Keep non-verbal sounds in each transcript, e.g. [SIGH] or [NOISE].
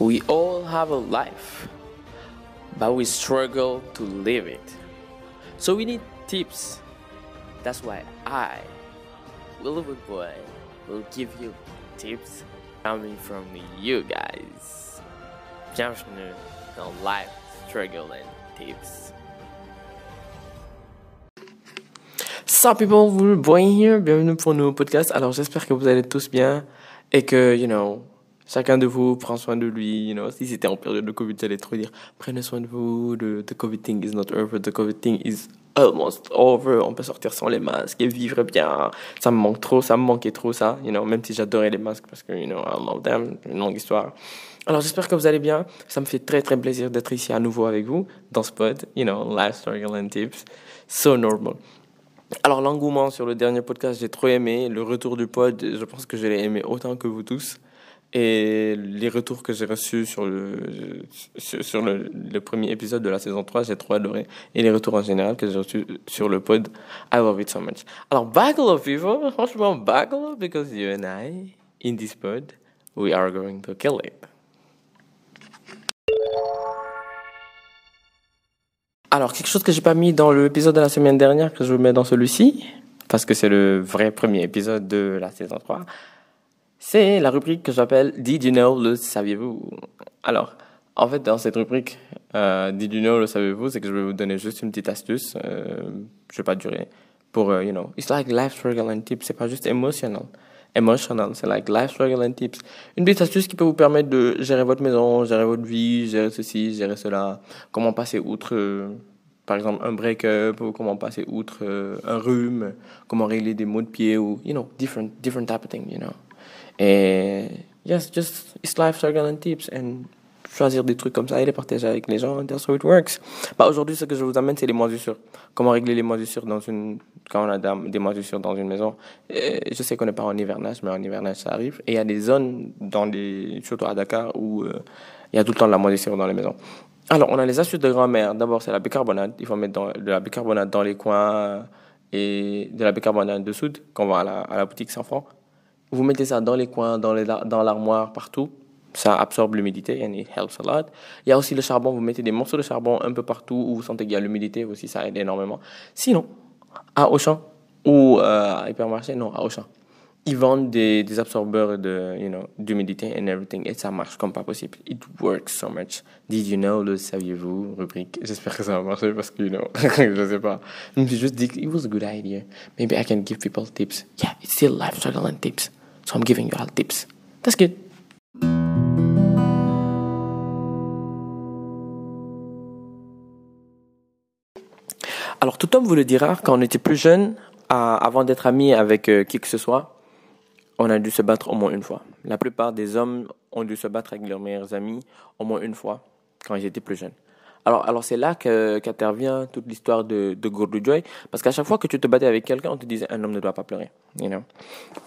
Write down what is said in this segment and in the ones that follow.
We all have a life, but we struggle to live it. So we need tips. That's why I, Willowood Boy, will give you tips coming from you guys. Bienvenue dans Life Struggle and Tips. Sup people, Willowood Boy here. Bienvenue pour un nouveau podcast. Alors j'espère que vous allez tous bien et que, you know, chacun de vous prend soin de lui. Si c'était en période de Covid, j'allais trop dire prenez soin de vous. The, Covid thing is not over. The Covid thing is almost over. On peut sortir sans les masques et vivre bien. Ça me manque trop. Ça me manquait trop ça. Même si j'adorais les masques parce que you know I love them. Une longue histoire. Alors j'espère que vous allez bien. Ça me fait très très plaisir d'être ici à nouveau avec vous dans ce pod. You know, life struggle and tips. So normal. Alors l'engouement sur le dernier podcast, j'ai trop aimé. Le retour du pod, je pense que je l'ai aimé autant que vous tous. Et les retours que j'ai reçus sur le, sur, le, premier épisode de la saison 3, j'ai trop adoré. Et les retours en général que j'ai reçus sur le pod, I love it so much. Alors, buckle up, people. Franchement, buckle up, because you and I, in this pod, we are going to kill it. Alors, quelque chose que j'ai pas mis dans l'épisode de la semaine dernière, que je mets dans celui-ci, parce que c'est le vrai premier épisode de la saison 3, c'est la rubrique que j'appelle Did you know, le saviez-vous? Alors, en fait, dans cette rubrique, euh, Did you know, le saviez-vous, c'est que je vais vous donner juste une petite astuce, euh, je vais pas durer, pour, uh, you know, it's like life struggle and tips, c'est pas juste emotional. Emotional, c'est like life struggle and tips. Une petite astuce qui peut vous permettre de gérer votre maison, gérer votre vie, gérer ceci, gérer cela, comment passer outre, euh, par exemple, un break-up, ou comment passer outre euh, un rhume, comment régler des maux de pied, ou, you know, different, different type of thing, you know. Et yes, just it's life struggle and tips and choisir des trucs comme ça et les partager avec les gens. That's how it works. Bah, aujourd'hui, ce que je vous amène, c'est les moisissures. Comment régler les moisissures dans une, quand on a des moisissures dans une maison. Je sais qu'on n'est pas en hivernage, mais en hivernage, ça arrive. Et il y a des zones, dans les, surtout à Dakar, où euh, il y a tout le temps de la moisissure dans les maisons. Alors, on a les astuces de grand-mère. D'abord, c'est la bicarbonate. Il faut mettre de la bicarbonate dans les coins et de la bicarbonate de soude qu'on va à la, à la boutique sans francs. Vous mettez ça dans les coins, dans, les, dans l'armoire, partout. Ça absorbe l'humidité and it helps a lot. Il y a aussi le charbon. Vous mettez des morceaux de charbon un peu partout où vous sentez qu'il y a l'humidité aussi. Ça aide énormément. Sinon, à Auchan ou euh, à Hypermarché, non, à Auchan. Ils vendent des, des absorbeurs de, you know, d'humidité and everything. Et ça marche comme pas possible. It works so much. Did you know, le saviez-vous, rubrique. J'espère que ça va marcher parce que, you know, [LAUGHS] je sais pas. Je me suis juste dit, it was a good idea. Maybe I can give people tips. Yeah, it's still life struggle and tips. So I'm giving you all tips. That's good. Alors tout homme vous le dira, quand on était plus jeune, avant d'être ami avec euh, qui que ce soit, on a dû se battre au moins une fois. La plupart des hommes ont dû se battre avec leurs meilleurs amis au moins une fois quand ils étaient plus jeunes. Alors, alors c'est là qu'intervient toute l'histoire de, de Joy, parce qu'à chaque fois que tu te battais avec quelqu'un, on te disait un homme ne doit pas pleurer. You know?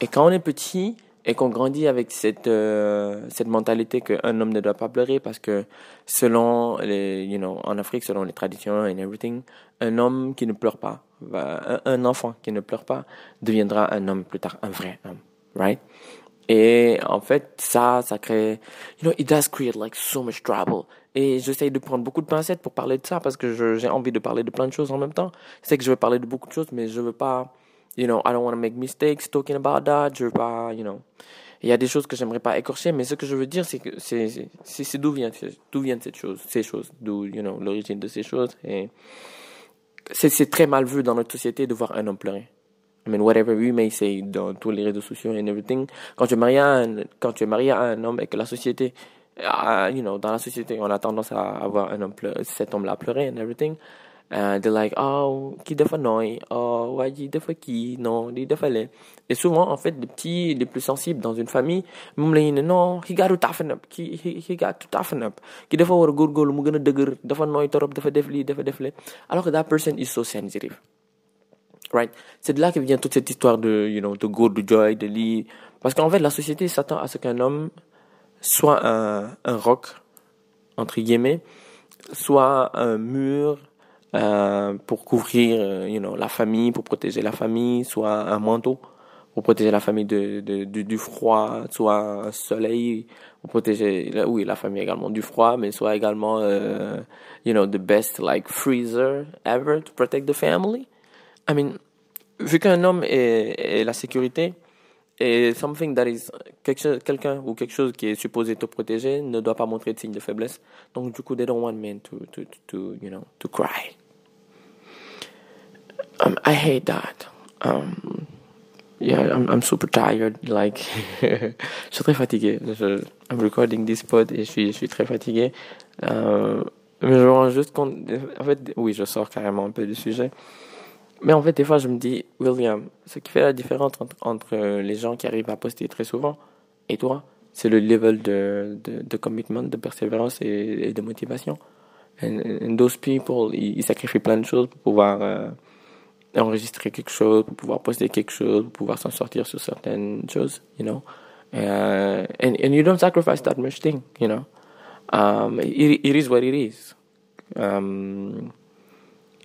Et quand on est petit et qu'on grandit avec cette, euh, cette mentalité qu'un homme ne doit pas pleurer, parce que selon les, you know, en Afrique, selon les traditions and everything, un homme qui ne pleure pas, un, un enfant qui ne pleure pas, deviendra un homme plus tard, un vrai homme, right? Et en fait, ça, ça crée, you know, it does create like so much trouble. Et j'essaye de prendre beaucoup de pincettes pour parler de ça parce que j'ai envie de parler de plein de choses en même temps. Je sais que je veux parler de beaucoup de choses, mais je veux pas, you know, I don't want to make mistakes talking about that. Je veux pas, you know. Il y a des choses que j'aimerais pas écorcher, mais ce que je veux dire, c'est que c'est, d'où vient, d'où viennent ces choses, ces choses, d'où, you know, l'origine de ces choses. Et c'est, très mal vu dans notre société de voir un homme pleurer. I mean, whatever we may say dans tous les réseaux sociaux and everything. Quand tu es marié à quand tu es marié à un homme et que la société, uh, you know, dans la société, on a tendance à avoir un homme pleurer, cet homme-là pleurer and everything. Uh, they're like, oh, qui dafa noy, oh, waji dafa qui, non, di dafa le. Et souvent, en fait, les petits, les plus sensibles dans une famille, moom la ñu ne non, he got to toughen up, he, he, he got to toughen up. Ki dafa war a góorgóorlu mu gën a dëgër, dafa nooy torop, dafa def lii, dafa def le. Alors que that person is so sensitive. Right? C'est de là que vient toute cette histoire de, you know, de go, de joy, de lit. Parce qu'en fait, la société s'attend à ce qu'un homme soit un, un roc, entre guillemets, soit un mur euh, pour couvrir, euh, you know, la famille, pour protéger la famille, soit un manteau pour protéger la famille de, de, du, froid, soit un soleil, pour protéger, oui, la famille également du froid, mais soit également, uh, you know, the best like freezer ever to protect the family. I mean, vu qu'un homme est, est, la sécurité, et something that is quelqu'un ou quelque chose qui est supposé te protéger ne doit pas montrer de signe de faiblesse. Donc du coup, they don't want men to to to, you know to cry. Um, I hate that. Um, yeah, I'm, I'm super tired. Like, [LAUGHS] je suis très fatigué. Je, I'm recording this pod et je suis, je suis très fatigué. Euh, mais je me rends juste compte. En fait, oui, je sors carrément un peu du sujet. Mais en fait, des fois, je me dis, William, ce qui fait la différence entre, entre les gens qui arrivent à poster très souvent et toi, c'est le level de, de, de, commitment, de persévérance et, de motivation. And, and those people, ils, ils, sacrifient plein de choses pour pouvoir. Euh, enregistrer quelque chose, pour pouvoir poster quelque chose, pour pouvoir s'en sortir sur certaines choses, you know. Uh, and, and you don't sacrifice that much thing, you know. Um, it, it is what it is. Um,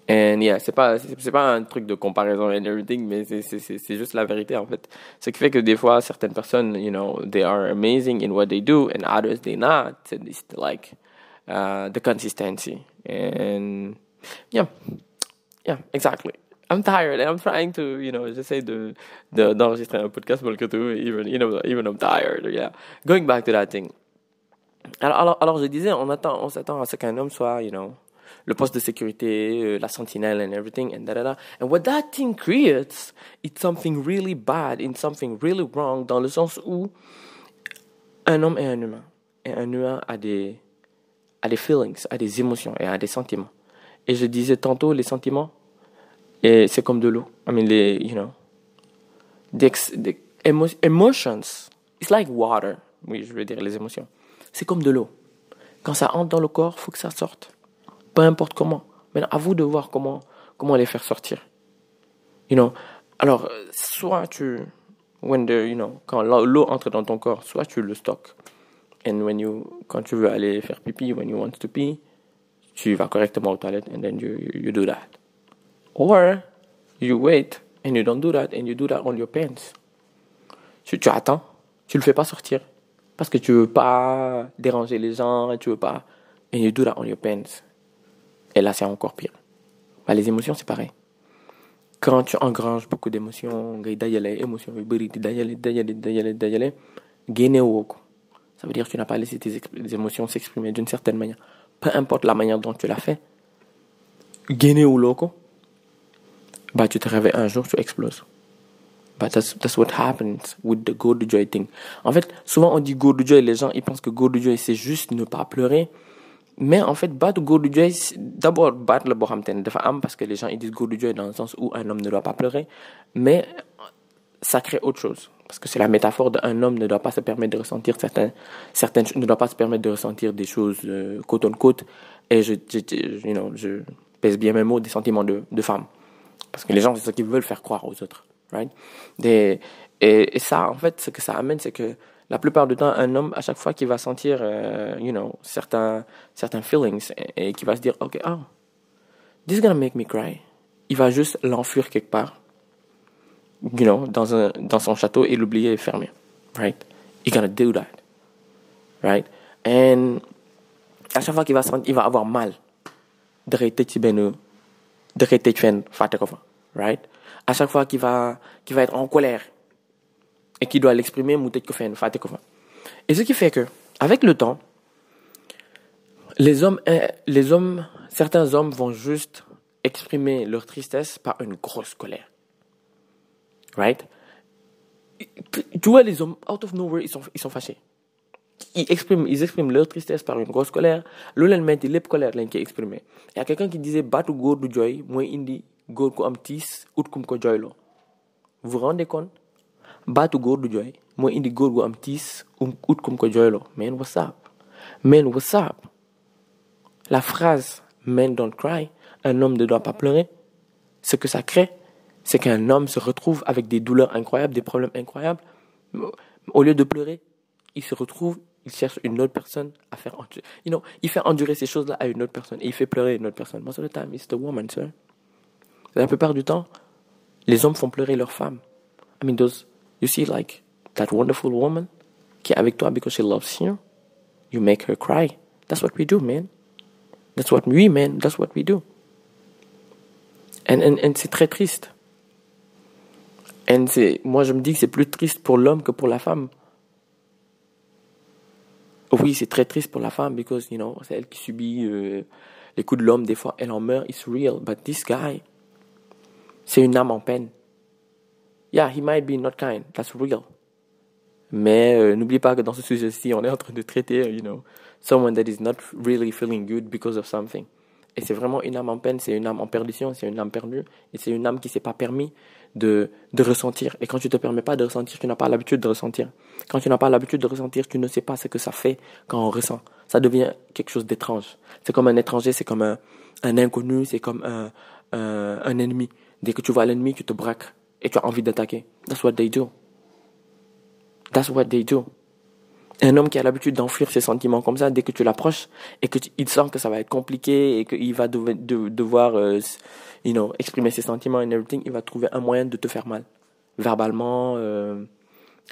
and yeah, c'est pas, c'est pas un truc de comparaison and everything, mais c'est, juste la vérité, en fait. Ce qui fait que des fois, certaines personnes, you know, they are amazing in what they do, and others they not. It's like, uh, the consistency. And yeah, yeah, exactly. I'm tired and I'm trying to, you know, j'essaie de, de, d'enregistrer un podcast malgré tout, even, you know, even I'm tired, yeah. Going back to that thing. Alors, alors, alors je disais, on attend, on s'attend à ce qu'un homme soit, you know, le poste de sécurité, euh, la sentinelle and everything, and da, da, da. And what that thing creates, it's something really bad, it's something really wrong, dans le sens où un homme est un humain. Et un humain a des, a des feelings, a des émotions et a des sentiments. Et je disais tantôt, les sentiments, et c'est comme de l'eau. I mean, les, you know, the, emotions, it's like water. Oui, je veux dire les émotions. C'est comme de l'eau. Quand ça entre dans le corps, faut que ça sorte. Peu importe comment. Mais à vous de voir comment, comment les faire sortir. You know, alors, soit tu, when the, you know, quand l'eau entre dans ton corps, soit tu le stockes. And when you, quand tu veux aller faire pipi, when you want to pee, tu vas correctement aux toilettes and then you, you do that. Or you wait and you don't do that and you do that on your pants. Tu, tu attends, tu le fais pas sortir parce que tu veux pas déranger les gens, tu veux pas. And you do that on your pants. Et là, c'est encore pire. Bah, les émotions, c'est pareil. Quand tu engranges beaucoup d'émotions, émotions ça veut dire que tu n'as pas laissé tes émotions s'exprimer d'une certaine manière peu importe la manière dont tu l'as fait bah, tu te réveilles un jour, tu exploses. But that's, that's what happens with the go to joy thing. En fait, souvent on dit go to joy, les gens ils pensent que go to joy c'est juste ne pas pleurer. Mais en fait, battre go to joy, d'abord battre le bohamten de femme parce que les gens ils disent go to joy dans le sens où un homme ne doit pas pleurer. Mais ça crée autre chose. Parce que c'est la métaphore d'un homme ne doit pas se permettre de ressentir certaines, certaines ne doit pas se permettre de ressentir des choses euh, côte en côte. Et je, pèse bien mes mots, des sentiments de, de femme. Parce que les gens, c'est ce qu'ils veulent faire croire aux autres. Right? Et, et, ça, en fait, ce que ça amène, c'est que la plupart du temps, un homme, à chaque fois qu'il va sentir, euh, you know, certains, certains feelings et, et qu'il va se dire, OK, oh, this is gonna make me cry, il va juste l'enfuir quelque part, you know, dans, un, dans son château et l'oublier et fermer. Right? He's gonna do that. Right? And à chaque fois qu'il va, il va avoir mal right? À chaque fois qu'il va qu'il va être en colère et qu'il doit l'exprimer ko ko et ce qui fait que avec le temps les hommes les hommes certains hommes vont juste exprimer leur tristesse par une grosse colère. Right? Tu vois les hommes out of nowhere ils sont ils sont fâchés. Ils expriment, ils expriment leur tristesse par une grosse colère. Loolu leen metti lépp colère lañ koy exprimer. Y a quelqu'un qui disait baatu góor du jooy mooy indi góor ku am tiis ut kum ko jooyloo. Vous vous rendez compte? Baatu góor du indi góor gu am tiis um ut kum ko man what's man what's la phrase men don't cry un homme ne doit pas pleurer ce que ça crée c'est qu'un homme se retrouve avec des douleurs incroyables des problèmes incroyables au lieu de pleurer il se retrouve il cherche une autre personne à faire endurer. You know, il fait endurer ces choses-là à une autre personne et il fait pleurer une autre personne. Most of the time, it's the woman, sir. La plupart du temps, les hommes font pleurer leurs femmes. I mean, You see, like, that wonderful woman qui est avec toi because she loves you. You make her cry. That's what we do, man. That's what we, man. That's what we do. And, and, and c'est très triste. And c'est, moi, je me dis que c'est plus triste pour l'homme que pour la femme. Oui, c'est très triste pour la femme because, you know, c'est elle qui subit euh, les coups de l'homme. Des fois, elle en meurt. It's real. But this guy, c'est une âme en peine. Yeah, he might be not kind. That's real. Mais euh, n'oublie pas que dans ce sujet-ci, on est en train de traiter, you know, someone that is not really feeling good because of something. Et c'est vraiment une âme en peine, c'est une âme en perdition, c'est une âme perdue, et c'est une âme qui s'est pas permis de, de ressentir. Et quand tu te permets pas de ressentir, tu n'as pas l'habitude de ressentir. Quand tu n'as pas l'habitude de ressentir, tu ne sais pas ce que ça fait quand on ressent. Ça devient quelque chose d'étrange. C'est comme un étranger, c'est comme un, un inconnu, c'est comme un, un ennemi. Dès que tu vois l'ennemi, tu te braques et tu as envie d'attaquer. That's what they do. That's what they do. Un homme qui a l'habitude d'enfuir ses sentiments comme ça, dès que tu l'approches et que il sent que ça va être compliqué et qu'il va devoir, euh, you know, exprimer ses sentiments and everything, il va trouver un moyen de te faire mal, verbalement, euh,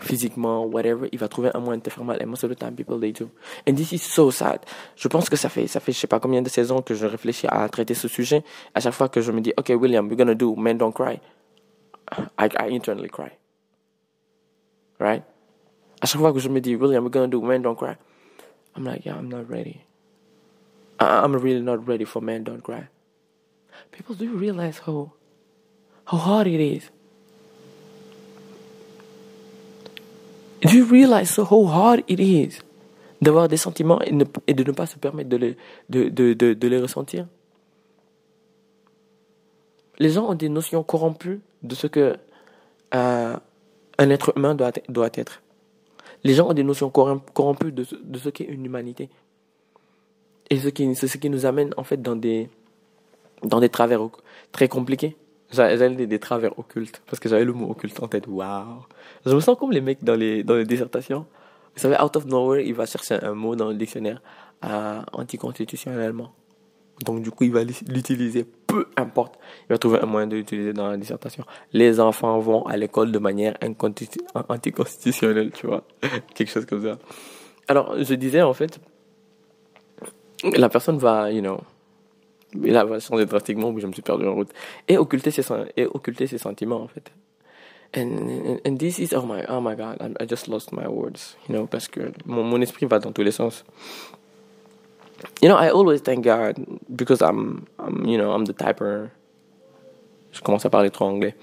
physiquement, whatever. Il va trouver un moyen de te faire mal. And most of the time, people they do. And this is so sad. Je pense que ça fait, ça fait, je sais pas combien de saisons que je réfléchis à traiter ce sujet. À chaque fois que je me dis, okay, William, we're gonna do Men Don't Cry, I, I internally cry. Right? Fois que je me dis, William, we're gonna do Men Don't Cry, I'm like, yeah, I'm not ready. I, I'm really not ready for Men Don't Cry. People, do you realize how, how hard it is? Do you realize so how hard it is d'avoir des sentiments et, ne, et, de ne pas se permettre de les, de, de, de, de les ressentir? Les gens ont des notions corrompues de ce que euh, un être humain doit, doit être. Les gens ont des notions corrompues de, de ce qu'est une humanité. Et ce qui, c'est ce qui nous amène en fait dans des, dans des travers très compliqués. J'allais des, des travers occultes, parce que j'avais le mot occulte en tête. Waouh! Je me sens comme les mecs dans les, dans les dissertations. Vous savez, out of nowhere, il va chercher un mot dans le dictionnaire euh, anticonstitutionnellement. Donc, du coup, il va l'utiliser, peu importe. Il va trouver un moyen de l'utiliser dans la dissertation. Les enfants vont à l'école de manière anticonstitutionnelle, tu vois. [LAUGHS] Quelque chose comme ça. Alors, je disais, en fait, la personne va, you know, il va changer drastiquement, je me suis perdu en route. Et occulter ses, et occulter ses sentiments, en fait. And, this is, oh my, oh my God, I, just lost my words, you know, parce que mon esprit va dans tous les sens. You know, I always thank God because I'm, I'm you know, I'm the typer. Je commence à parler trop anglais.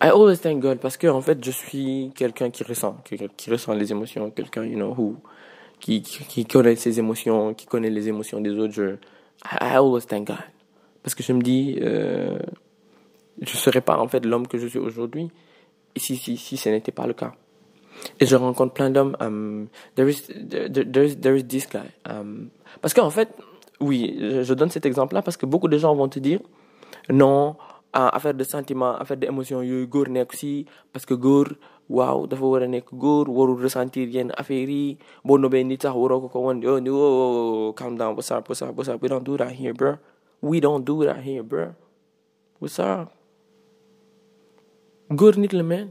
I always thank God parce que en fait, je suis quelqu'un qui ressent, qui, qui ressent les émotions, quelqu'un, you know, who, qui, qui, qui, connaît ses émotions, qui connaît les émotions des autres. Je, I, always thank God parce que je me dis, euh, je serais pas en fait l'homme que je suis aujourd'hui si si si ce n'était pas le cas. Et je rencontre plein d'hommes. Um, there, is, there, is, there is this guy. Um, parce qu'en fait, oui, je donne cet exemple-là parce que beaucoup de gens vont te dire non, affaire de sentiments, affaire d'émotions, yooyu góor nekk si parce que góor waaw dafa war a nekk góor ressentir yenn affaire yi boo nobee nit sax waroo ko ko wan oh ni oh calm down what's up what's up what's up we don't do that here bro we don't do that here bro what's up? Góor nit la man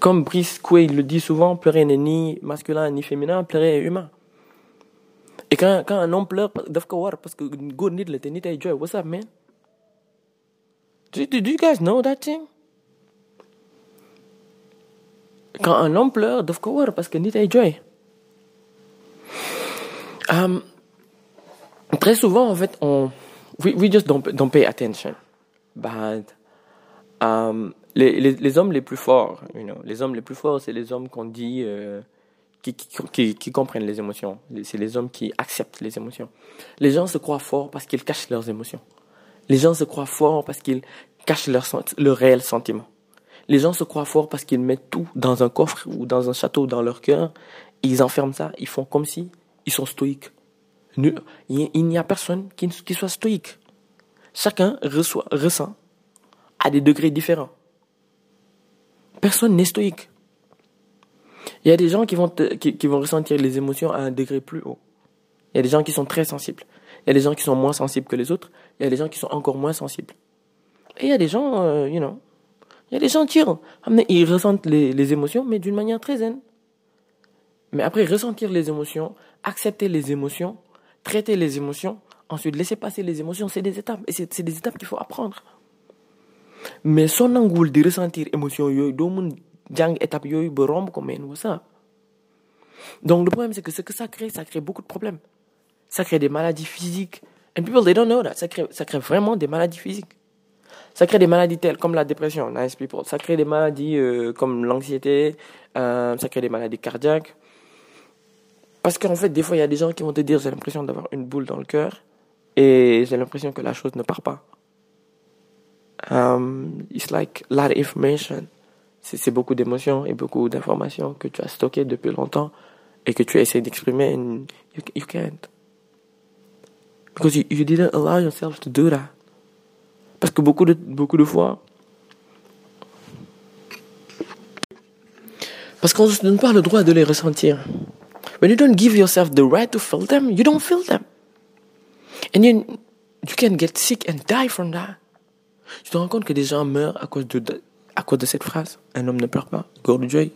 comme Brice Quay le dit souvent, pleurer n'est ni masculin ni féminin, pleurer est humain. Et quand, quand un homme pleure, war parce que góor nit la te nit ay joy. What's up, man? Do, do, do you guys know that thing? Quand un homme pleure, ko war parce que nit ay joy. Um, très souvent, en fait, on, we, we just don't, don't pay attention. But, les, hommes les plus forts, les hommes les plus forts, c'est les hommes qu'on dit euh, qui, comprennent les émotions. C'est les hommes qui acceptent les émotions. Les gens se croient forts parce qu'ils cachent leurs émotions. Les gens se croient forts parce qu'ils cachent leurs le réel sentiment. Les gens se croient forts parce qu'ils mettent tout dans un coffre ou dans un château dans leur cœur. Ils enferment ça. Ils font comme si ils sont stoïques. Il n'y a personne qui, qui soit stoïque. Chacun reçoit, ressent à des degrés différents. Personne n'est stoïque. Il y a des gens qui vont, qui, qui, ressentir les émotions à un degré plus haut. Il y a des gens qui sont très sensibles. Il y a des gens qui sont moins sensibles que les autres. Il y a des gens qui sont encore moins sensibles. Et il y a des gens, euh, you know, Il y a des gens chill. Ils ressentent les, les émotions, mais d'une manière très zen. Mais après, ressentir les émotions, accepter les émotions, traiter les émotions, ensuite laisser passer les émotions, c'est des étapes. Et c'est des étapes qu'il faut apprendre. Mais son angoule de ressentir émotion yoy do mun jang étape yoy ba romb ko ça. Donc le problème c'est que ce que ça crée, ça crée beaucoup de problèmes. Ça crée des maladies physiques. And people they don't know that. Ça crée, ça crée vraiment des maladies physiques. Ça crée des maladies telles comme la dépression, nice people. Ça crée des maladies euh, comme l'anxiété, euh, ça crée des maladies cardiaques. Parce qu'en fait, des fois, il y a des gens qui vont te dire j'ai l'impression d'avoir une boule dans le cœur et j'ai l'impression que la chose ne part pas. Um, it's like a lot of information. C'est beaucoup d'émotions et beaucoup d'informations que tu as stockées depuis longtemps et que tu essaies d'exprimer and you, you can't. Because you, you didn't allow yourself to do that. Parce que beaucoup de, beaucoup de fois, parce qu'on ne se donne pas le droit de les ressentir. When you don't give yourself the right to feel them, you don't feel them. And you, you can get sick and die from that. Tu te rends compte que des gens meurent à cause de, à cause de cette phrase? Un homme ne pleure pas.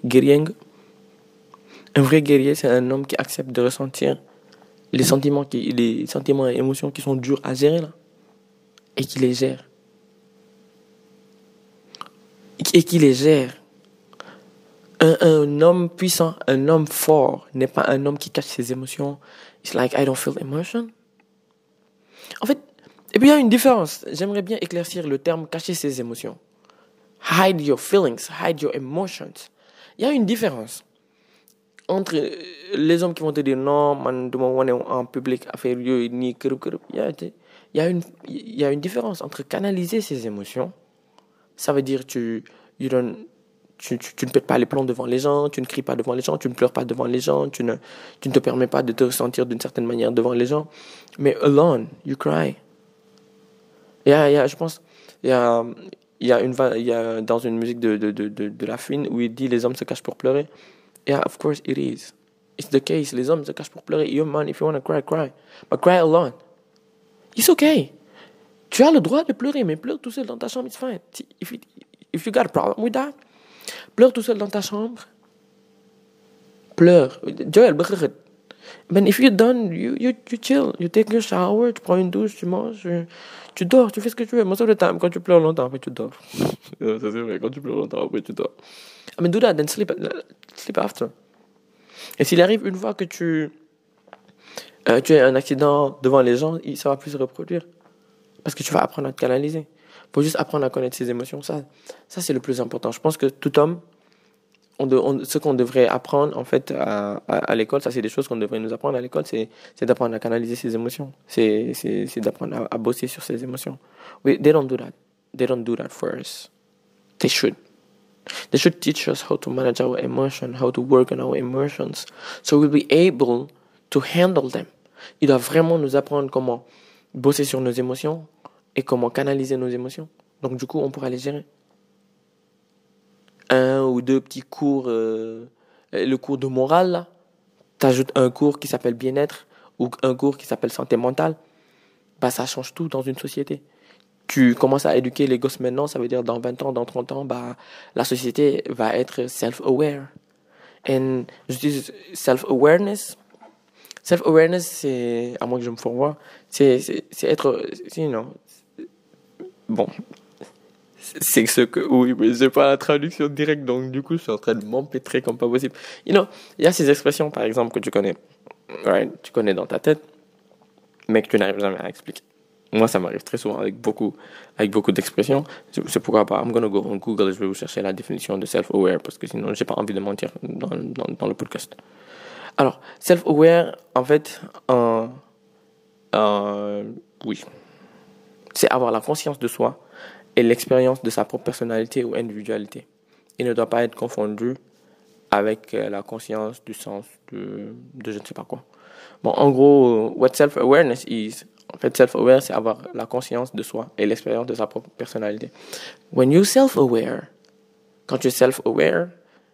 Guerrier. Un vrai guerrier, c'est un homme qui accepte de ressentir les sentiments, les sentiments et émotions qui sont durs à gérer là, et qui les gère. Et qui les gère. Un, un homme puissant, un homme fort n'est pas un homme qui cache ses émotions. It's like I don't feel emotion. En fait, et puis il y a une différence. J'aimerais bien éclaircir le terme cacher ses émotions. Hide your feelings, hide your emotions. Il y a une différence entre les hommes qui vont te dire non, man, en public, affaire ni Il y a, une, il y a une différence entre canaliser ses émotions. Ça veut dire tu, tu, ne pètes pas les plombs devant les gens, tu ne cries pas devant les gens, tu ne pleures pas devant les gens, tu ne, tu ne te permets pas de te sentir d'une certaine manière devant les gens. Mais alone, you cry. Il y a, il y a, je pense, il y a, il y a une, il y a dans une musique de, de, de, de, de la où il dit les hommes se cachent pour pleurer. Yeah, of course it is. It's the case. Les hommes se cachent pour pleurer. You're man, if you want to cry, cry. But cry alone. It's okay. Tu as le droit de pleurer, mais pleure tout seul dans ta chambre, it's fine. If, it, if you got a problem with that, pleure tout seul dans ta chambre. Pleure. Joël, ben, if you're done, you, you, you chill. You take your shower, tu prends une douche, tu manges, tu dors, tu fais ce que tu veux. Most of the time, quand tu pleures longtemps, après tu dors. [LAUGHS] c'est vrai, quand tu pleures longtemps, après tu dors. I mean, do that, then sleep, sleep after. Et s'il arrive une fois que tu, euh, tu as un accident devant les gens, ça va plus se reproduire. Parce que tu vas apprendre à te canaliser. Il faut juste apprendre à connaître ses émotions. Ça, ça c'est le plus important. Je pense que tout homme ce qu'on devrait apprendre en fait à, à, l'école, ça c'est des choses qu'on devrait nous apprendre à l'école, c'est d'apprendre à canaliser ses émotions, c'est d'apprendre à, bosser sur ses émotions. We, they don't do that. They don't do that for us. They should. They should teach us how to manage our emotions, how to work on our emotions, so we'll be able to handle them. Ils doivent vraiment nous apprendre comment bosser sur nos émotions et comment canaliser nos émotions. Donc du coup, on pourra les gérer un ou deux petits cours, euh, le cours de morale, tu ajoutes un cours qui s'appelle bien-être ou un cours qui s'appelle santé mentale, bah, ça change tout dans une société. Tu commences à éduquer les gosses maintenant, ça veut dire dans 20 ans, dans 30 ans, bah, la société va être self-aware. Et dis self-awareness. Self-awareness, c'est, à moins que je me fourvoie, c'est, c'est, être, non, bon, c'est ce que oui mais j'ai pas la traduction directe donc du coup je suis en train de m'empêtrer comme pas possible. You know il y a ces expressions par exemple que tu connais right tu connais dans ta tête mais que tu n'arrives jamais à expliquer. Moi ça m'arrive très souvent avec beaucoup avec beaucoup d'expressions. C'est pourquoi pas I'm gonna go on Google et je vais vous chercher la définition de self-aware parce que sinon j'ai pas envie de mentir dans, dans, le podcast. Alors self-aware en fait euh, euh, oui. C'est avoir la conscience de soi et l'expérience de sa propre personnalité ou individualité. Il ne doit pas être confondu avec euh, la conscience du sens de, de je ne sais pas quoi. Bon, en gros, what self-awareness is, en fait, self-aware, c'est avoir la conscience de soi et l'expérience de sa propre personnalité. When you self-aware, quand tu es self-aware,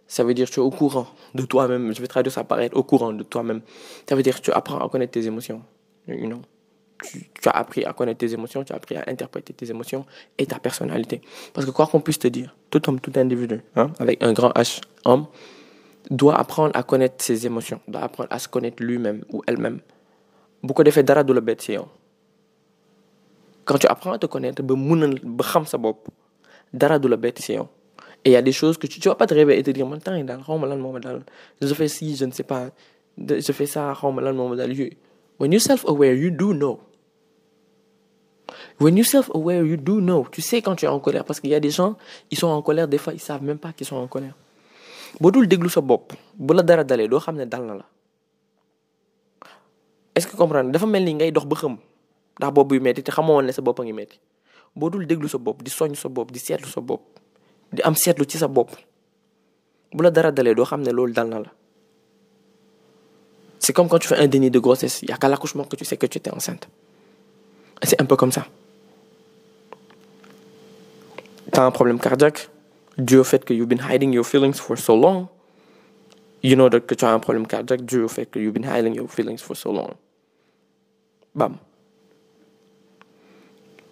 ça veut dire que tu es au courant de toi-même. Je vais traduire ça par être au courant de toi-même. Ça veut dire que tu apprends à connaître tes émotions. You know? Tu, as appris à connaître tes émotions, tu as appris à interpréter tes émotions et ta personnalité. Parce que quoi qu'on puisse te dire, tout homme, tout individu, hein, avec un grand H, homme, doit apprendre à connaître ses émotions, doit apprendre à se connaître lui-même ou elle-même. Beaucoup d'effets dara de la bête Quand tu apprends à te connaître, bête Et il y a des choses que tu, tu vas pas te réveiller et te dire, je fais ci, je ne sais pas, je fais ça, When you're self-aware, you do know. When you're self-aware, you do know. Tu sais quand tu es en colère. Parce qu'il y a des gens, ils sont en colère, des fois, ils savent même pas qu'ils sont en colère. boo dul déglu sa bopp bu la dara dalee doo xam dal na la est-ce que comprendre dafa mel ni ngay dox ba xëm ndax bopp buy metti te xamoo woon sa bopp a ngi metti boo dul déglu sa bopp di soñ sa bopp di seetlu sa bopp di am seetlu ci sa bopp bu la dara dalee doo xam ne dal na la c'est comme quand tu fais un déni de grossesse il y a qu'à l'accouchement que tu sais que tu étais enceinte c'est un peu comme ça t'as un problème cardiaque dû au fait que you've been hiding your feelings for so long you know that que tu as un problème cardiaque dû au fait que you've been hiding your feelings for so long. Bam.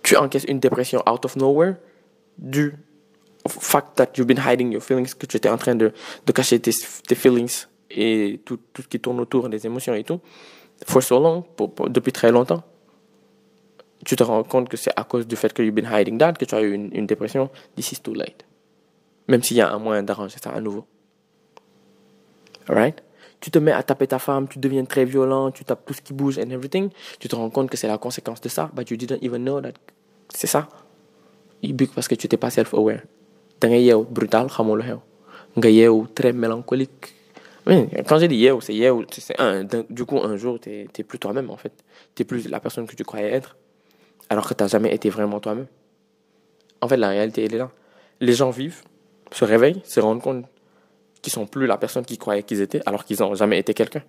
Tu encaisses une dépression out of nowhere dû au fact that you've been hiding your feelings que tu étais en train de, de cacher tes, tes feelings et tout, tout ce qui tourne autour des émotions et tout for so long pour, pour, depuis très longtemps tu te rends compte que c'est à cause du fait que you've been hiding that que tu as eu une, dépression this is too late même s'il y a un moyen d'arranger ça à nouveau. Alright? Tu te mets à taper ta femme, tu deviens très violent, tu tapes tout ce qui bouge and everything. Tu te rends compte que c'est la conséquence de ça, but you didn't even know that c'est ça. Parce que tu n'étais pas self-aware. Da nga yeew brutal, xamoo lu très mélancolique. Quand j'ai dit yeew, c'est yeew, c'est du coup, un jour, tu n'es plus toi-même, en fait. Tu n'es plus la personne que tu croyais être. Alors que tu n'as jamais été vraiment toi-même. En fait, la réalité, elle est là. Les gens vivent, se réveillent, se rendent compte qu'ils sont plus la personne qu'ils croyaient qu'ils étaient, alors qu'ils n'ont jamais été quelqu'un.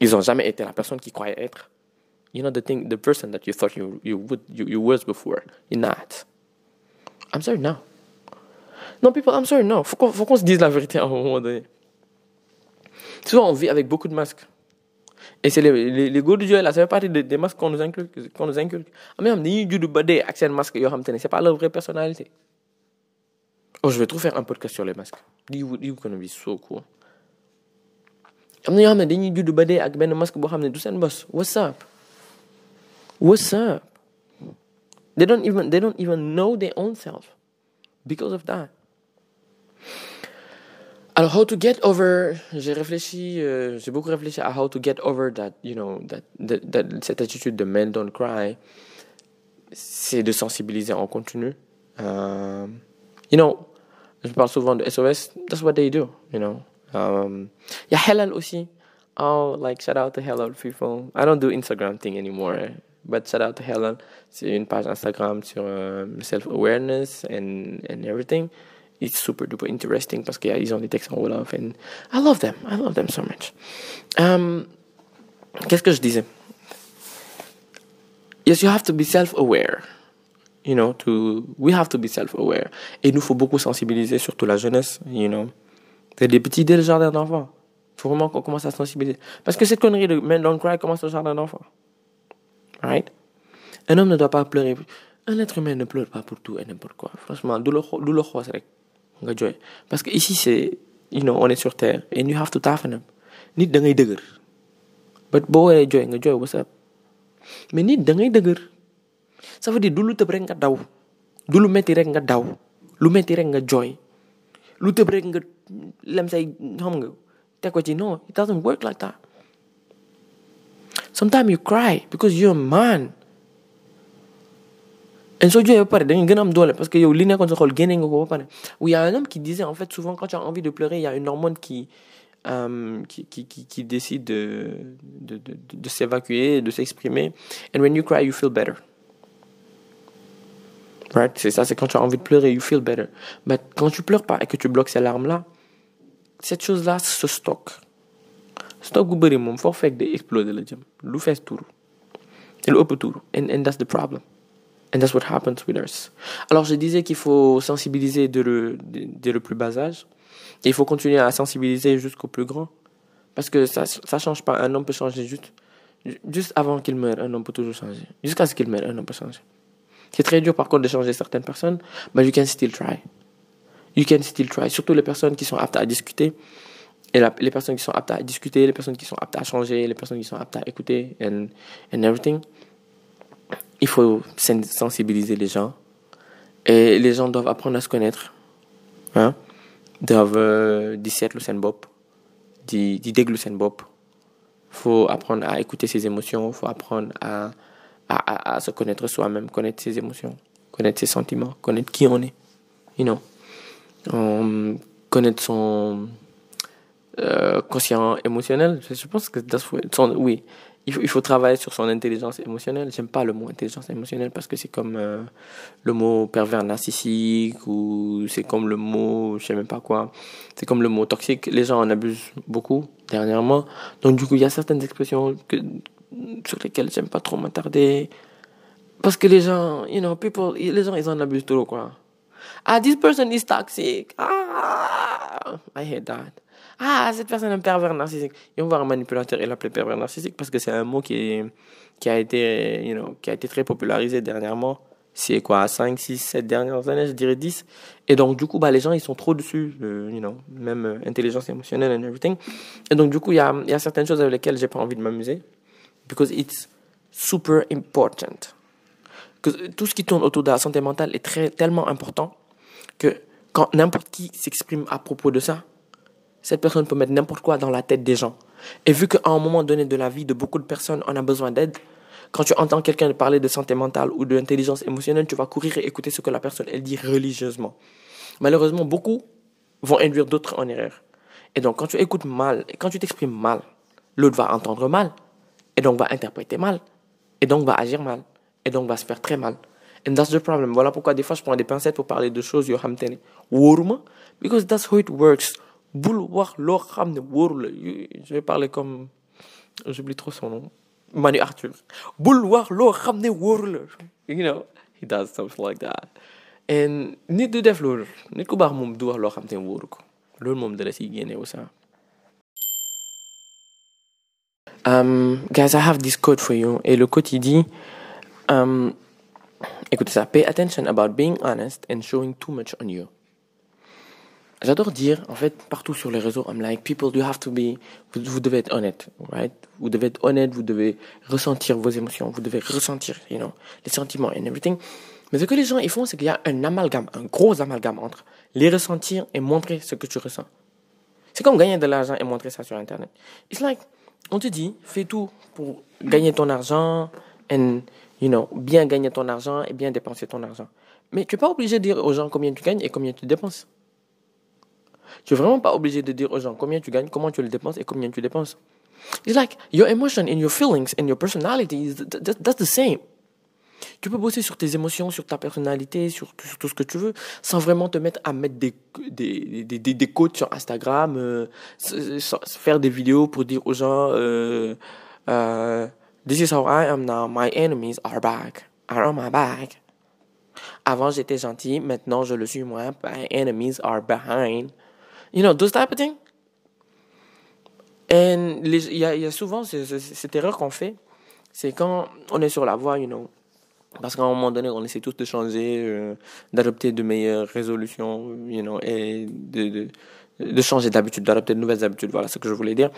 Ils n'ont jamais été la personne qu'ils croyaient être. You know the thing, the person that you thought you you would you, you was before. You're not. I'm sorry now. Non, people, I'm sorry now. Faut qu'on faut qu'on se dise la vérité à un moment donné. Souvent, on vit avec beaucoup de masques. Et c'est les, les, les go de Dieu là, ça fait partie des, des masques qu'on nous inculque. Qu'on nous inculque. Ah, mais dañuy judd ba dee ak seen masque yoo xam te c'est pas leur vraie personnalité. Oh, je vais trop faire un podcast sur les masques. You, you gonna be so cool. am na ñoo xam ne dañuy judd ba dee ak benn masque boo xam ne du seen. What's up? What's up? They don't even they don't even know their own self because of that. Alors, how to get over, j'ai réfléchi, euh, j'ai beaucoup réfléchi à how to get over that, you know, that, that, that cette attitude de men don't cry. C'est de sensibiliser en continu. Euh, you know, je parle souvent de SOS, that's what they do, you know. Um, yeah, Halal aussi. Oh, like shout out to Halal people. I don't do Instagram thing anymore, but shout out to Halal. C'est une page Instagram sur um, self-awareness and, and everything. It's super duper interesting parce qu'ils ont des textes en Wolof and I love them. I love them so much. Um, Qu'est-ce que je disais? Yes, you have to be self-aware you know, to, we have to be self-aware. Et nous faut beaucoup sensibiliser, surtout la jeunesse, you know. C'est des petits dès le jardin d'enfants. Faut vraiment qu'on commence à sensibiliser. Parce que cette connerie de Men Don't Cry commence au jardin d'enfants. Right? Un homme ne doit pas pleurer. Un être humain ne pleure pas pour tout et n'importe quoi. Franchement, du le rek nga joy. Parce que ici, c'est, you know, on est sur terre. And you have to toughen up. Nit da ngay dëgër. But boo waree joy nga joy, what's up? Mais nit da ngay dëgër. ça veut dire du lu tëb rek nga daw du lu metti rek nga daw lu metti rek nga jooy lu tëb rek nga lem say xam nga teg ko ci non it doesn't work like that sometimes you cry because you're a man et soo jooyee ba pare da nga gën a am doole parce que yow li nekkoon sa xol génne nga ko ba y a un homme qui disait en fait souvent quand tu as envie de pleurer il y a une hormone qui um, qui, qui, qui, qui décide de, de, de, de s'évacuer, de s'exprimer. And when you cry, you feel better. Right? C'est ça, c'est quand tu as envie de pleurer, you feel better. Mais quand tu pleures pas et que tu bloques ces larmes-là, cette chose-là se stocke. Stock bu bëri moom foo fekk day exploser la jëm lu fees tuuru lu ëpp tuuru and and that's the problem and that's what happens with us alors je disais qu'il faut sensibiliser dès le plus bas âge et il faut continuer à sensibiliser jusqu'au plus grand parce que ça ça change pas un homme peut changer juste juste avant qu'il meure, un homme peut toujours changer. Jusqu'à ce qu'il meure, un homme peut changer. C'est très dur par contre de changer certaines personnes, mais you can still try. You can still try. Surtout les personnes qui sont aptes à discuter. Et les personnes qui sont aptes à discuter, les personnes qui sont aptes à changer, les personnes qui sont aptes à écouter, and, and everything. Il faut sensibiliser les gens. Et les gens doivent apprendre à se connaître. Hein? Doivent euh, le Senbop, di déglu Senbop. faut apprendre à écouter ses émotions, faut apprendre à, à, à, se connaître soi-même, connaître ses émotions, connaître ses sentiments, connaître qui on est. You know? Um, connaître son euh, conscient émotionnel. Je pense que oui, il faut, il faut travailler sur son intelligence émotionnelle. J'aime pas le mot intelligence émotionnelle parce que c'est comme euh, le mot pervers narcissique ou c'est comme le mot, je sais même pas quoi. C'est comme le mot toxique. Les gens en abusent beaucoup dernièrement. Donc du coup, il y a certaines expressions sur lesquelles j'aime pas trop m'attarder. Parce que les gens, you know, people, les gens, ils en abusent trop, quoi. Ah, this person is toxic. Ah, I hate that. Ah, cette personne est un pervers narcissique. Et on va un manipulateur et l'appeler pervers narcissique parce que c'est un mot qui, a été, you know, qui a été très popularisé dernièrement. C'est quoi, 5, 6, 7 dernières années, je dirais 10. Et donc, du coup, bah, les gens, ils sont trop dessus, you know, même euh, intelligence émotionnelle and everything. Et donc, du coup, il y a, y a certaines choses avec lesquelles j'ai pas envie de m'amuser. Because it's super important. Que tout ce qui tourne autour de la santé mentale est très, tellement important que quand n'importe qui s'exprime à propos de ça, cette personne peut mettre n'importe quoi dans la tête des gens. Et vu qu'à un moment donné de la vie de beaucoup de personnes, on a besoin d'aide, quand tu entends quelqu'un parler de santé mentale ou d'intelligence émotionnelle, tu vas courir et écouter ce que la personne elle dit religieusement. Malheureusement, beaucoup vont induire d'autres en erreur. Et donc, quand tu écoutes mal et quand tu t'exprimes mal, l'autre va entendre mal et donc va interpréter mal et donc va agir mal et donc va se faire très mal. And that's the problem. Voilà pourquoi des fois je prends des pincettes pour parler de choses yo woruma because that's how it works bul wax loo xam je vais parler comme j'oublie trop son nom. Manu Arthur. Bul wax loo xam you know he does stuff like that. And nit du def loolu. Nit ku baax moom du wax loo xam ne wóoru ko. Loolu moom aussi. Um, guys, I have this quote for you. Et le quote, il dit, um, écoutez ça, pay attention about being honest and showing too much on you. J'adore dire, en fait, partout sur les réseaux, I'm like, people, you have to be, vous, devez être honnête, right? Vous devez être honnête, vous devez ressentir vos émotions, vous devez ressentir, you know, les sentiments and everything. Mais ce que les gens, ils font, c'est qu'il y a un amalgame, un gros amalgame entre les ressentir et montrer ce que tu ressens. C'est comme gagner de l'argent et montrer ça sur Internet. It's like, on te dit, fais tout pour gagner ton argent and, you know, bien gagner ton argent et bien dépenser ton argent. Mais tu n'es pas obligé de dire aux gens combien tu gagnes et combien tu dépenses. Tu n'es vraiment pas obligé de dire aux gens combien tu gagnes, comment tu le dépenses et combien tu dépenses. It's like your emotion and your feelings and your personality, that's the same. Tu peux bosser sur tes émotions, sur ta personnalité, sur, tout ce que tu veux, sans vraiment te mettre à mettre des, des, des, des, des codes sur Instagram, euh, faire des vidéos pour dire aux gens euh, euh, This is how I am now, my enemies are back, are on my back. Avant j'étais gentil, maintenant je le suis moins, my enemies are behind. You know, those type of things. Et il y a, souvent cette erreur qu'on fait, c'est quand on est sur la voie, you know, parce qu'à un moment donné, on essaie tous de changer, euh, d'adopter de meilleures résolutions, you know, et de, de, de changer d'habitude, d'adopter de nouvelles habitudes. Voilà ce que je voulais dire.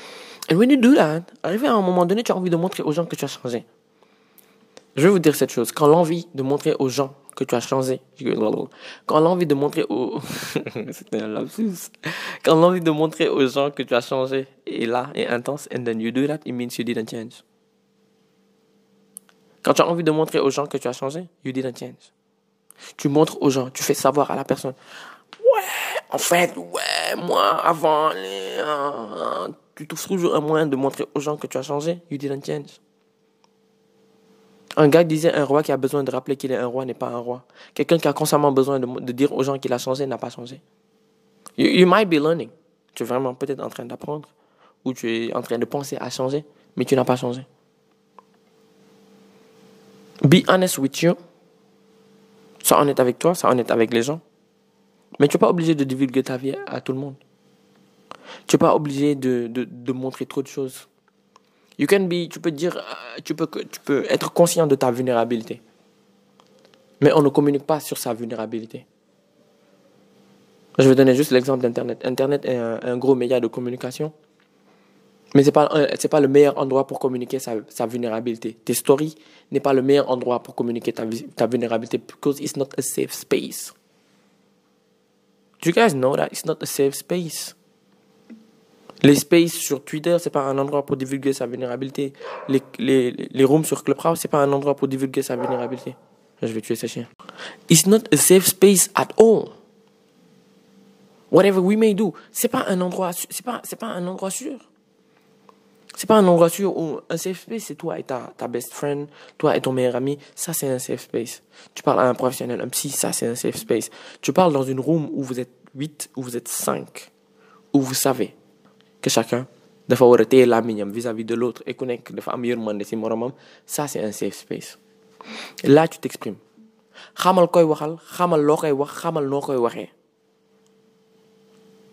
And when you do that, arrivé à un moment donné, tu as envie de montrer aux gens que tu as changé. Je vais vous dire cette chose. Quand l'envie de montrer aux gens que tu as changé. Quand l'envie de montrer aux... [LAUGHS] Quand l'envie de montrer aux gens que tu as changé est là, et intense, and then you do that, it means you didn't change. Quand tu as envie de montrer aux gens que tu as changé, you didn't change. Tu montres aux gens, tu fais savoir à la personne. Ouais, en fait, ouais, moi, avant, euh, tu trouves toujours un moyen de montrer aux gens que tu as changé, you didn't change. Un gars disait un roi qui a besoin de rappeler qu'il est un roi n'est pas un roi. Quelqu'un qui a constamment besoin de, dire aux gens qu'il a changé n'a pas changé. You, might be learning. Tu es vraiment peut-être en train d'apprendre ou tu es en train de penser à changer, mais tu n'as pas changé. Be honest with you. Sois honnête avec toi, sois honnête avec les gens. Mais tu n'es pas obligé de divulguer ta vie à tout le monde. Tu n'es pas obligé de, de montrer trop de choses. You can be, tu peux dire, euh, tu peux, tu peux être conscient de ta vulnérabilité. Mais on ne communique pas sur sa vulnérabilité. Je vais donner juste l'exemple d'Internet. Internet est un, gros média de communication. Mais ce n'est pas, pas le meilleur endroit pour communiquer sa, sa vulnérabilité. Tes stories n'est pas le meilleur endroit pour communiquer ta, ta vulnérabilité because it's not a safe space. Do you guys know that it's not a safe space? Les spaces sur Twitter, c'est pas un endroit pour divulguer sa vulnérabilité. Les, les, les rooms sur Clubhouse, c'est pas un endroit pour divulguer sa vulnérabilité. Je vais tuer ce chien. It's not a safe space at all. Whatever we may do, c'est pas un endroit, c'est pas, c'est pas un endroit sûr. C'est pas un endroit sûr où un safe space, c'est toi et ta, ta best friend, toi et ton meilleur ami. Ça, c'est un safe space. Tu parles à un professionnel, un psy, ça, c'est un safe space. Tu parles dans une room où vous êtes 8, où vous êtes 5, où vous savez que chacun dafa war a téye làmmiñam vis-à-vis de l'autre et ku nekk dafa ça c'est un safe space. Là tu t'exprimes. Xamal koy waxal xamal loo koy wax xamal noo koy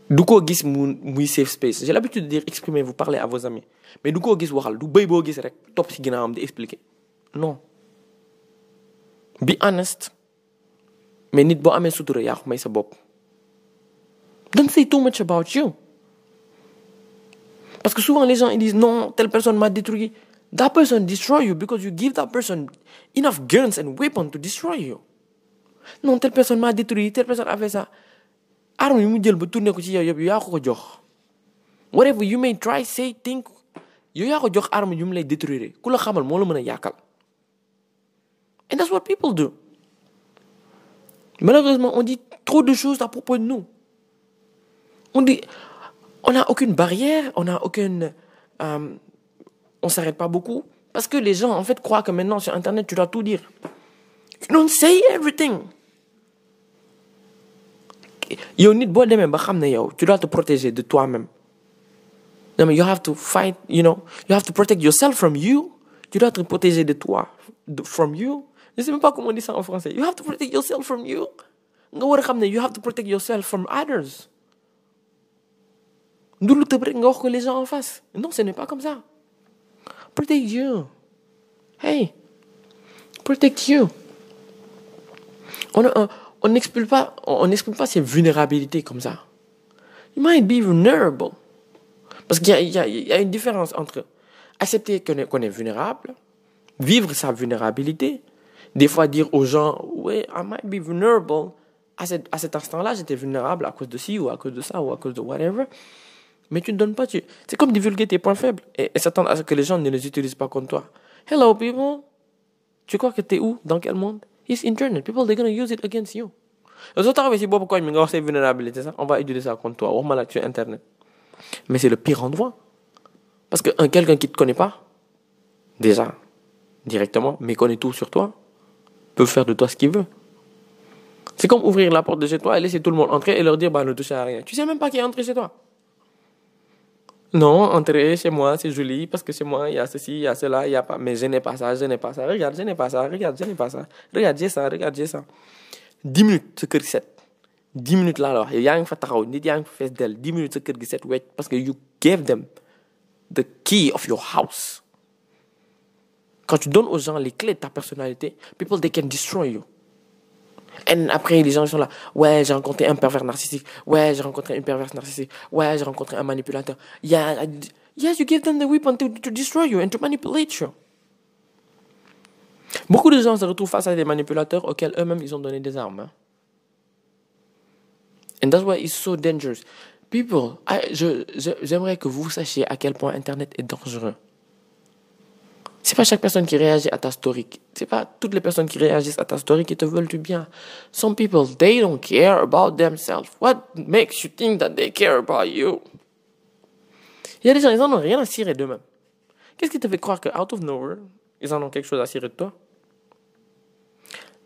du ko gis mu muy safe space. J'ai l'habitude de dire exprimez vous parlez à vos amis. Mais du ko gis waxal du bëy boo gis rek topp ci expliquer. Non. Be honest. Mais nit sa don't say too much about you parce que souvent les gens ils disent non, telle personne m'a détruit. That person destroy you because you give that person enough guns and weapons to destroy you. Non, telle personne m'a détruit, telle personne a fait ça. arme yi mu jël ba tourné ko ci yow yëpp yaa ko ko jox. Whatever you may try, say, think, yow yaa ko jox arme yu lay détruire. Ku la xamal moo la mën a yàqal. And that's what people do. Malheureusement, on dit trop de choses à propos de nous. On dit, on n'a aucune barrière, on n'a aucune... Euh, on s'arrête pas beaucoup. Parce que les gens, en fait, croient que maintenant, sur Internet, tu dois tout dire. You don't say everything. You need ne tu dois te protéger de toi-même. You have to fight, you know, you have to protect yourself from you. Tu dois te protéger de toi, from you. Je sais même pas comment on dit ça en français. You have to protect yourself from you. Ne you have to protect yourself from others. Du lu tëb rek les gens en face. Non ce n'est pas comme ça. Protect you hey. Protect you on on n'exprime pas on pas ses vulnérabilités comme ça. You might be vulnerable. Parce qu'il y a, y a, a une différence entre accepter qu'on est, vulnérable vivre sa vulnérabilité des fois dire aux gens ouais I might be vulnerable. À cet instant-là j'étais vulnérable à cause de ci ou à cause de ça ou à cause de whatever mais tu ne donnes pas. Tu... C'est comme divulguer tes points faibles et, s'attendre à ce que les gens ne les utilisent pas contre toi. Hello, people. Tu crois que t'es où? Dans quel monde? It's internet. People, they're gonna use it against you. taxawee si boobu koñ mi nga wax say vulnérabilité sax on va utiliser ça contre toi waxuma la sur internet mais c'est le pire endroit parce que un quelqu'un qui te connaît pas déjà directement mais connaît tout sur toi peut faire de toi ce qu'il veut c'est comme ouvrir la porte de chez toi et laisser tout le monde entrer et leur dire bah ne touchez à rien tu sais même pas qui est entré chez toi Non, entrez chez moi, c'est joli, parce que chez moi, il y a ceci, il y a cela, il y a pas. Mais je n'ai pas ça, je n'ai pas ça. Regarde, je n'ai pas ça, regarde, je n'ai pas ça. Regarde, j'ai ça, regarde, j'ai ça. 10 minutes, kër gi set. 10 minutes laa la wax yow yaa ngi fa taxaw nit yaa ngi fa fees del 10 minutes sa kër gi set parce que you gave them the key of your house. Quand tu donnes aux gens les clés de ta personnalité, people they can destroy you. Et après, les gens sont là. Ouais, j'ai rencontré un pervers narcissique. Ouais, j'ai rencontré une perverse narcissique. Ouais, j'ai rencontré un manipulateur. Yeah, yes, you give them the weapon to, to destroy you and to manipulate you. Beaucoup de gens se retrouvent face à des manipulateurs auxquels eux-mêmes ils ont donné des armes. Hein. And that's why it's so dangerous. People, j'aimerais que vous sachiez à quel point Internet est dangereux. C'est pas chaque personne qui réagit à ta story. C'est pas toutes les personnes qui réagissent à ta story qui te veulent du bien. Some people, they don't care about themselves. What makes you think that they care about you? Il y a des gens, ils en ont rien à cirer d'eux-mêmes. Qu'est-ce qui te fait croire que out of nowhere, ils en ont quelque chose à cirer de toi?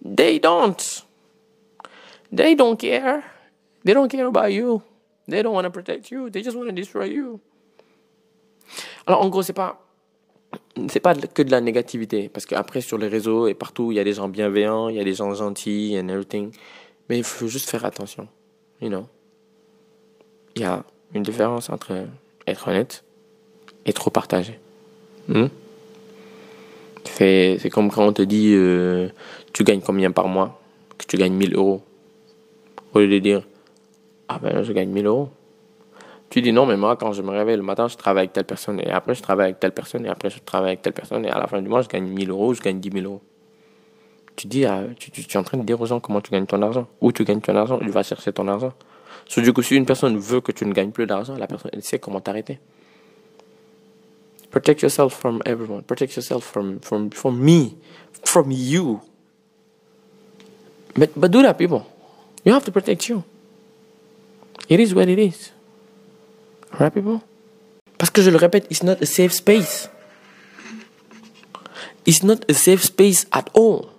They don't. They don't care. They don't care about you. They don't want to protect you. They just want to destroy you. Alors, en gros, c'est pas c'est pas que de la négativité parce qu'après sur les réseaux et partout il y a des gens bienveillants il y a des gens gentils and everything mais il faut juste faire attention you know il y a une différence entre être honnête et trop partager Hmm? C'est comme quand on te dit euh, tu gagnes combien par mois? Que tu gagnes 1000 euros. Au lieu de dire ah ben je gagne 1000 euros. Tu dis non, mais moi, quand je me réveille le matin, je travaille avec telle personne, et après, je travaille avec telle personne, et après, je travaille avec telle personne, et à la fin du mois, je gagne 1000 euros, je gagne 10 000 euros. Tu dis, tu, es en train de dire aux gens comment tu gagnes ton argent. Où tu gagnes ton argent, tu vas chercher ton argent. So, du coup, si une personne veut que tu ne gagnes plus d'argent, la personne, sait comment t'arrêter. Protect yourself from everyone. Protect yourself from, from, from me. From you. But, but do that, people. You have to protect you. It is what it is. Right, people? Parce que je le répète, it's not a safe space. It's not a safe space at all.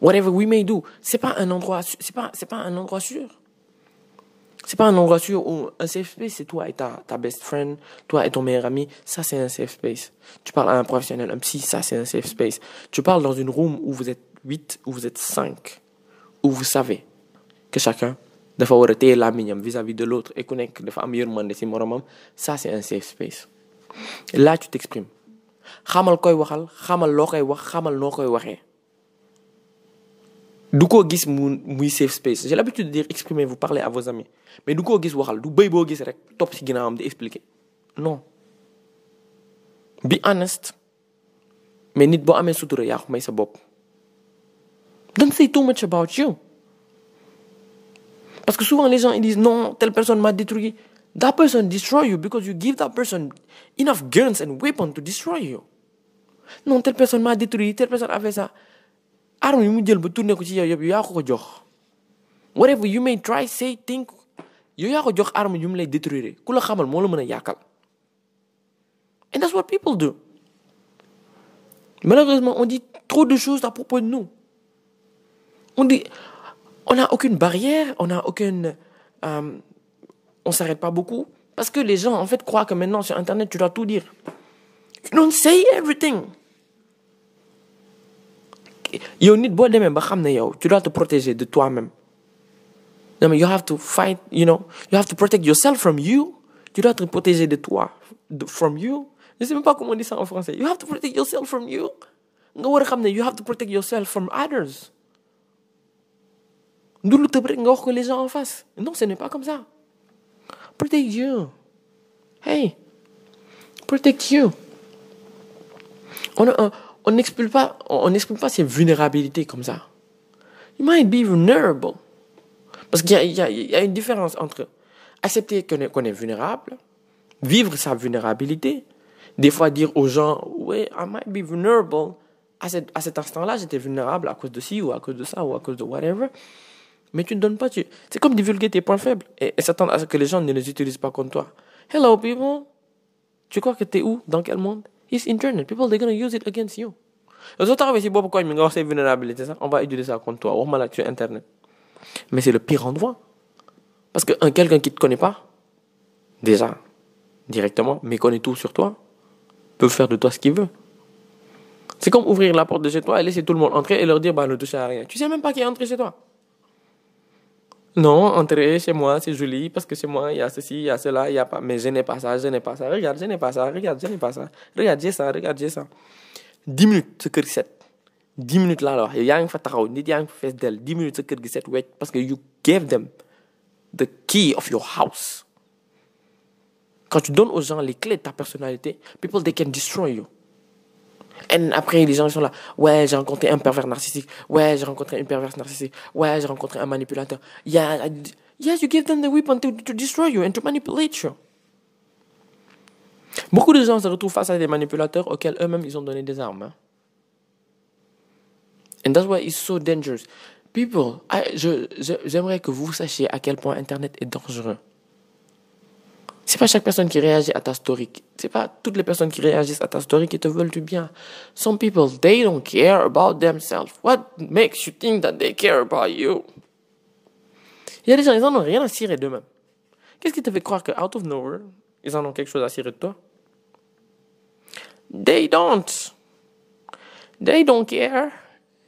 Whatever we may do, c'est pas un endroit, c'est pas, c'est pas un endroit sûr. C'est pas un endroit sûr où un safe space, c'est toi et ta, ta best friend, toi et ton meilleur ami. Ça, c'est un safe space. Tu parles à un professionnel, un psy, ça, c'est un safe space. Tu parles dans une room où vous êtes 8, où vous êtes 5, où vous savez que chacun dafa war a téye làmmiñam vis-à-vis de l'autre et ku nekk dafa am yërmande ci moromam ça c'est un safe space. Là tu t'exprimes. Xamal koy waxal xamal loo koy wax xamal noo koy waxee. Du ko gis mu muy safe space. J'ai l'habitude de dire exprimez vous parlez à vos amis. Mais du ko gis waxal du bëy boo gis rek topp ci ginnaawam di expliquer. Non. Be honest. Mais nit boo amee sutura yaa ko may sa bopp. Don't say too much about you parce que souvent les gens ils disent non, telle personne m'a détruit. That person destroy you because you give that person enough guns and weapons to destroy you. Non, telle personne m'a détruit, telle personne a fait ça. Arme yu mu jël ba tourné ko ci yow yëpp yaa ko jox. Whatever you may try, say, think, yow yaa ko jox arme yu mu lay détruire. Ku la xamal moo la mën a. And that's what people do. Malheureusement, on dit trop de choses à propos de nous. On dit, on n'a aucune barrière, on n'a aucune. Euh, on s'arrête pas beaucoup. Parce que les gens, en fait, croient que maintenant, sur Internet, tu dois tout dire. You don't say everything. Ne tu dois te protéger de toi-même. You have to fight, you know, you have to protect yourself from you. Tu dois te protéger de toi, from you. Je sais même pas comment on dit ça en français. You have to protect yourself from you. Ne you have to protect yourself from others. Nous le que les gens en face. Non, ce n'est pas comme ça. Protect you. Hey, protect you. On n'exprime pas, pas ses vulnérabilités comme ça. You might be vulnerable. Parce qu'il y, y, a une différence entre accepter qu'on est, vulnérable, vivre sa vulnérabilité, des fois dire aux gens, ouais, I might be vulnerable. À cet, à cet instant-là, j'étais vulnérable à cause de ci ou à cause de ça ou à cause de whatever. Mais tu ne donnes pas. Tu... C'est comme divulguer tes points faibles et, et s'attendre à ce que les gens ne les utilisent pas contre toi. Hello, people. Tu crois que t'es où? Dans quel monde? It's internet. People, they're gonna use it against you. Les autres arrivent ici, pourquoi ils me vulnérabilité, ça? On va utiliser ça contre toi. On là sur internet. Mais c'est le pire endroit. Parce que quelqu'un qui te connaît pas, déjà, directement, mais connaît tout sur toi, peut faire de toi ce qu'il veut. C'est comme ouvrir la porte de chez toi et laisser tout le monde entrer et leur dire, bah, ne touchez à rien. Tu sais même pas qui est entré chez toi. Non, entrez chez moi, c'est joli, parce que chez moi, il y a ceci, il y a cela, il y a pas. Mais je n'ai pas ça, je n'ai pas ça. Regarde, je n'ai pas ça, regarde, je n'ai pas ça. Regarde, j'ai ça, regarde, j'ai ça. 10 minutes, ce kër set. 10 minutes là, alors. Il y a un fa taxaw, nit yaa ngi fa fees del. 10 minutes, ce kër gi set parce que you gave them the key of your house. Quand tu donnes aux gens les clés de ta personnalité, people, they can destroy you. Et après, les gens sont là. Ouais, j'ai rencontré un pervers narcissique. Ouais, j'ai rencontré une perverse narcissique. Ouais, j'ai rencontré un manipulateur. Yeah, yes, you give them the weapon to, to destroy you and to manipulate you. Beaucoup de gens se retrouvent face à des manipulateurs auxquels eux-mêmes ils ont donné des armes. Hein. And that's why it's so dangerous. People, j'aimerais que vous sachiez à quel point Internet est dangereux. C'est pas chaque personne qui réagit à ta story. C'est pas toutes les personnes qui réagissent à ta story qui te veulent du bien. Some people, they don't care about themselves. What makes you think that they care about you? Il y a des gens, ils en ont rien à cirer d'eux-mêmes. Qu'est-ce qui te fait croire que out of nowhere, ils en ont quelque chose à cirer de toi? They don't. They don't care.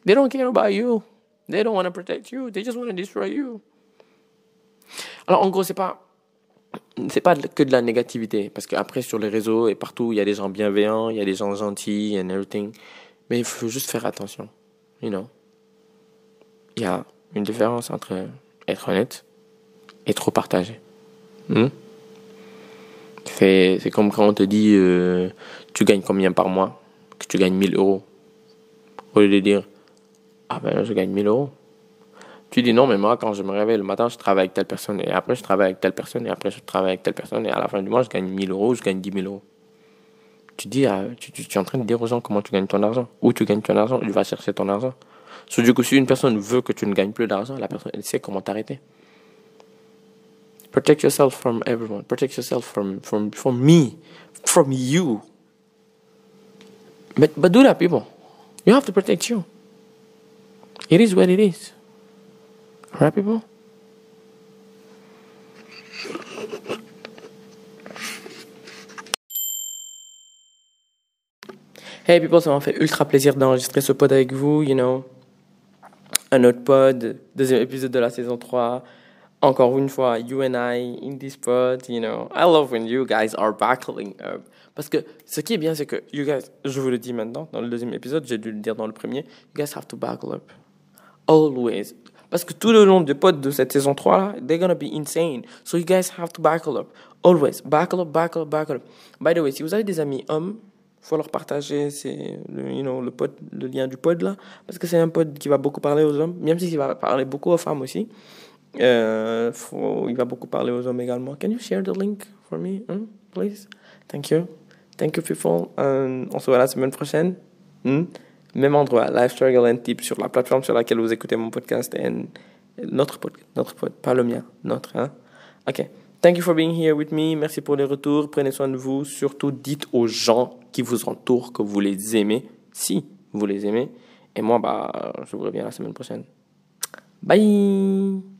They don't care about you. They don't want to protect you. They just want to destroy you. Alors, en gros, c'est pas c'est pas que de la négativité. Parce qu'après, sur les réseaux et partout, il y a des gens bienveillants, il y a des gens gentils and everything. Mais il faut juste faire attention. You know? Il y a une différence entre être honnête et trop partager. Hmm? C'est comme quand on te dit euh, tu gagnes combien par mois? Que tu gagnes 1000 euros. Au lieu de dire ah ben je gagne 1000 euros. Tu dis non, mais moi, quand je me réveille le matin, je travaille avec telle personne, et après, je travaille avec telle personne, et après, je travaille avec telle personne, et à la fin du mois, je gagne 1000 euros, je gagne 10 000 euros. Tu dis, tu, es en train de dire aux gens comment tu gagnes ton argent, où tu gagnes ton argent, tu vas chercher ton argent. Sauf du coup, si une personne veut que tu ne gagnes plus d'argent, la personne, elle sait comment t'arrêter. Protect yourself from everyone. Protect yourself from, from, from me, from you. But, but do that, people. You have to protect you. It is what it is. Hey people, ça m'a fait ultra plaisir d'enregistrer ce pod avec vous, you know. Un autre pod, deuxième épisode de la saison 3. Encore une fois, you and I in this pod, you know. I love when you guys are battling up. Parce que ce qui est bien, c'est que you guys, je vous le dis maintenant, dans le deuxième épisode, j'ai dû le dire dans le premier, you guys have to buckle up. Always. Parce que tout le long des potes de cette saison 3 là, they're gonna be insane. So you guys have to buckle up. Always. Buckle up, buckle up, buckle up. By the way, si vous avez des amis hommes, faut leur partager c'est le, you know, le, pod, le lien du pod là. Parce que c'est un pod qui va beaucoup parler aux hommes, même s'il va parler beaucoup aux femmes aussi. Euh, il va beaucoup parler aux hommes également. Can you share the link for me, hmm, please? Thank you. Thank you, people. Euh, on se voit la semaine prochaine. Hmm? Même endroit, Life Struggle and Tips, sur la plateforme sur laquelle vous écoutez mon podcast, et notre podcast, notre podcast, pas le mien, notre, hein. Ok. Thank you for being here with me. Merci pour les retours. Prenez soin de vous. Surtout, dites aux gens qui vous entourent que vous les aimez, si vous les aimez. Et moi, bah, je vous reviens la semaine prochaine. Bye!